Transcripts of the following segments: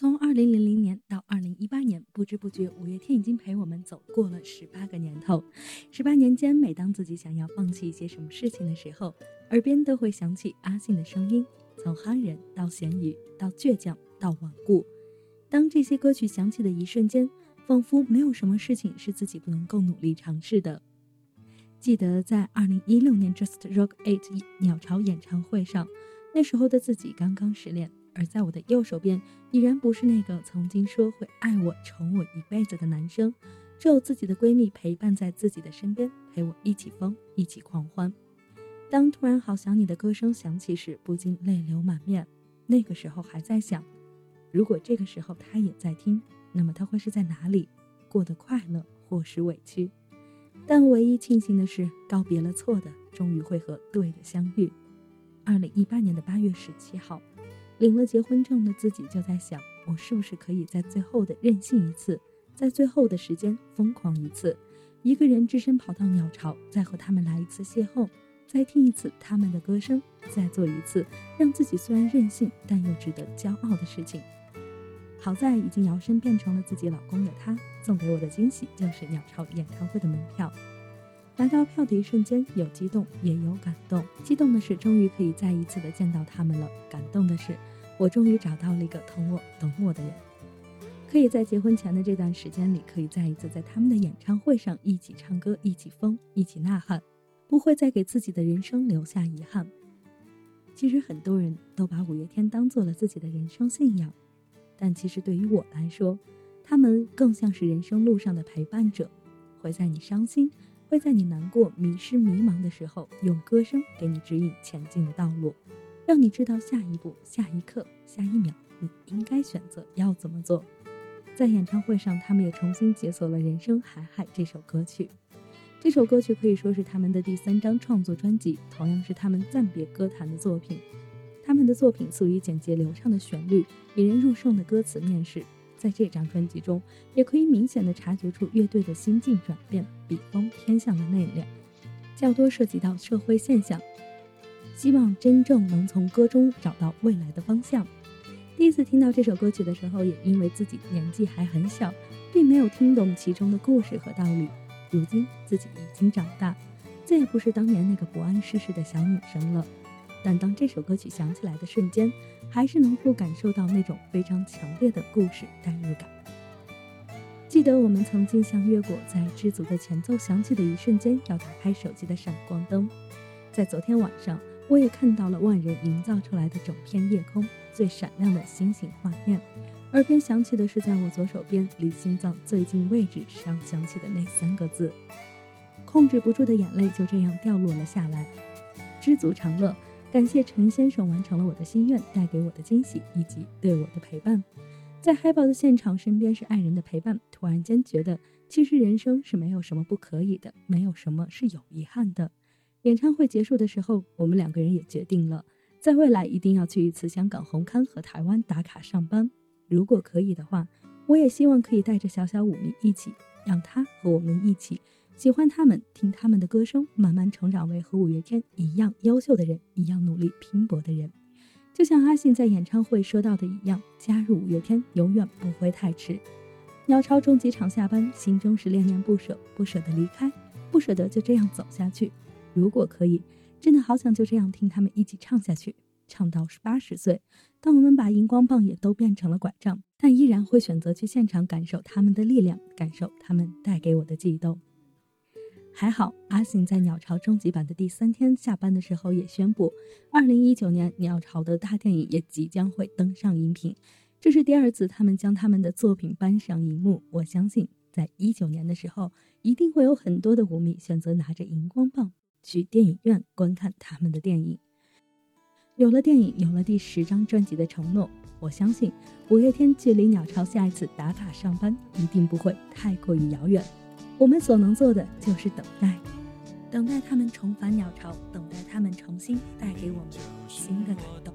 从二零零零年到二零一八年，不知不觉五月天已经陪我们走过了十八个年头。十八年间，每当自己想要放弃一些什么事情的时候，耳边都会响起阿信的声音。从憨人到咸鱼，到倔强，到顽固。当这些歌曲响起的一瞬间，仿佛没有什么事情是自己不能够努力尝试的。记得在二零一六年 Just Rock Eight 鸟巢演唱会上，那时候的自己刚刚失恋。而在我的右手边，已然不是那个曾经说会爱我、宠我一辈子的男生，只有自己的闺蜜陪伴在自己的身边，陪我一起疯，一起狂欢。当突然好想你的歌声响起时，不禁泪流满面。那个时候还在想，如果这个时候他也在听，那么他会是在哪里，过得快乐或是委屈？但唯一庆幸的是，告别了错的，终于会和对的相遇。二零一八年的八月十七号。领了结婚证的自己就在想，我是不是可以在最后的任性一次，在最后的时间疯狂一次，一个人只身跑到鸟巢，再和他们来一次邂逅，再听一次他们的歌声，再做一次让自己虽然任性但又值得骄傲的事情。好在已经摇身变成了自己老公的他，送给我的惊喜就是鸟巢演唱会的门票。拿到票的一瞬间，有激动也有感动。激动的是，终于可以再一次的见到他们了；感动的是，我终于找到了一个疼我、懂我的人，可以在结婚前的这段时间里，可以再一次在他们的演唱会上一起唱歌、一起疯、一起呐喊，不会再给自己的人生留下遗憾。其实很多人都把五月天当做了自己的人生信仰，但其实对于我来说，他们更像是人生路上的陪伴者，会在你伤心。会在你难过、迷失、迷茫的时候，用歌声给你指引前进的道路，让你知道下一步、下一刻、下一秒你应该选择要怎么做。在演唱会上，他们也重新解锁了《人生海海》这首歌曲。这首歌曲可以说是他们的第三张创作专辑，同样是他们暂别歌坛的作品。他们的作品素以简洁流畅的旋律、引人入胜的歌词面世。在这张专辑中，也可以明显的察觉出乐队的心境转变，笔锋偏向了内敛，较多涉及到社会现象，希望真正能从歌中找到未来的方向。第一次听到这首歌曲的时候，也因为自己年纪还很小，并没有听懂其中的故事和道理。如今自己已经长大，再也不是当年那个不谙世事的小女生了。但当这首歌曲响起来的瞬间，还是能够感受到那种非常强烈的故事代入感。记得我们曾经相约过，在《知足》的前奏响起的一瞬间，要打开手机的闪光灯。在昨天晚上，我也看到了万人营造出来的整片夜空最闪亮的星星画面，耳边响起的是在我左手边离心脏最近位置上响起的那三个字，控制不住的眼泪就这样掉落了下来。知足常乐。感谢陈先生完成了我的心愿，带给我的惊喜以及对我的陪伴。在嗨爆的现场，身边是爱人的陪伴，突然间觉得，其实人生是没有什么不可以的，没有什么是有遗憾的。演唱会结束的时候，我们两个人也决定了，在未来一定要去一次香港红磡和台湾打卡上班。如果可以的话，我也希望可以带着小小五迷一起，让他和我们一起。喜欢他们，听他们的歌声，慢慢成长为和五月天一样优秀的人，一样努力拼搏的人。就像阿信在演唱会说到的一样，加入五月天永远不会太迟。鸟巢中几场下班，心中是恋恋不舍，不舍得离开，不舍得就这样走下去。如果可以，真的好想就这样听他们一起唱下去，唱到八十岁。当我们把荧光棒也都变成了拐杖，但依然会选择去现场感受他们的力量，感受他们带给我的悸动。还好，阿信在鸟巢终极版的第三天下班的时候也宣布，二零一九年鸟巢的大电影也即将会登上荧屏。这是第二次他们将他们的作品搬上荧幕。我相信，在一九年的时候，一定会有很多的舞迷选择拿着荧光棒去电影院观看他们的电影。有了电影，有了第十张专辑的承诺，我相信五月天距离鸟巢下一次打卡上班一定不会太过于遥远。我们所能做的就是等待，等待他们重返鸟巢，等待他们重新带给我们新的感动。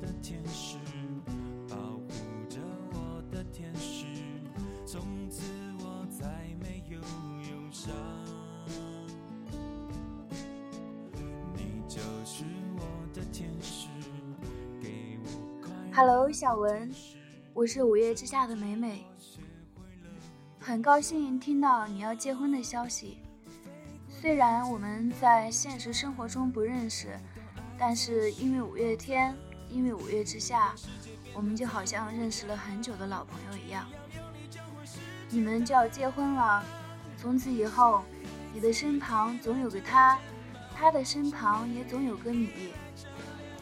Hello，小文，我是五月之下的美美，很高兴听到你要结婚的消息。虽然我们在现实生活中不认识，但是因为五月天，因为五月之下，我们就好像认识了很久的老朋友一样。你们就要结婚了，从此以后，你的身旁总有个他，他的身旁也总有个你。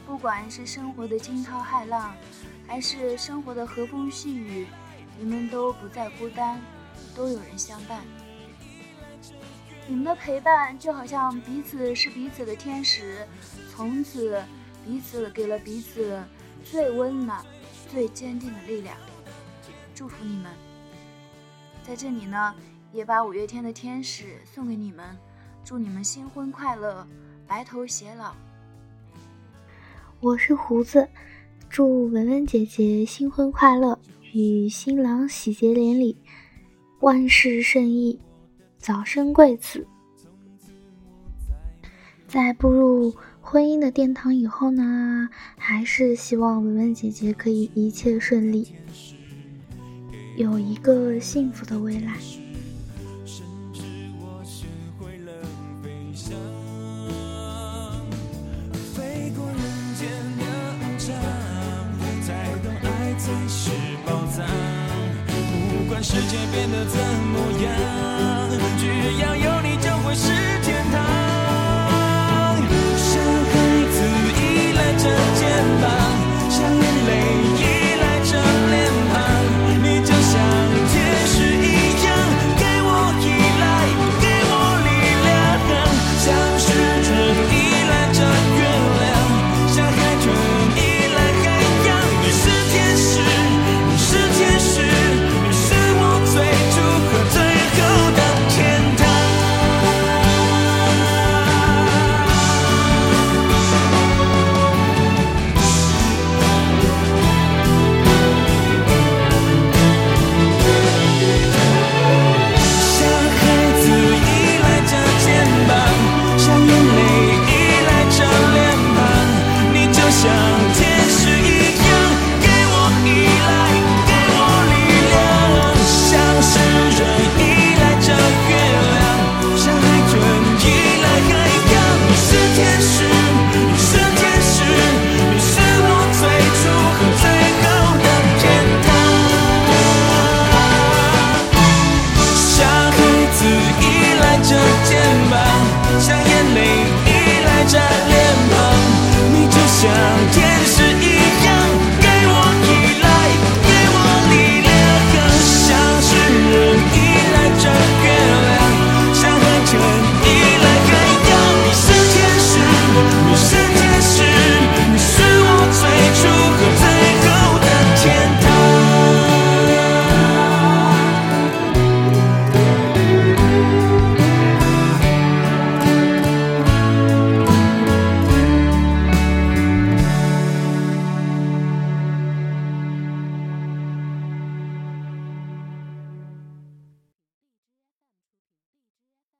不管是生活的惊涛骇浪，还是生活的和风细雨，你们都不再孤单，都有人相伴。你们的陪伴就好像彼此是彼此的天使，从此彼此给了彼此最温暖、最坚定的力量。祝福你们！在这里呢，也把五月天的《天使》送给你们，祝你们新婚快乐，白头偕老。我是胡子，祝文文姐姐新婚快乐，与新郎喜结连理，万事胜意。早生贵子，在步入婚姻的殿堂以后呢，还是希望文文姐姐可以一切顺利，有一个幸福的未来。才懂爱才是世界变得怎么样？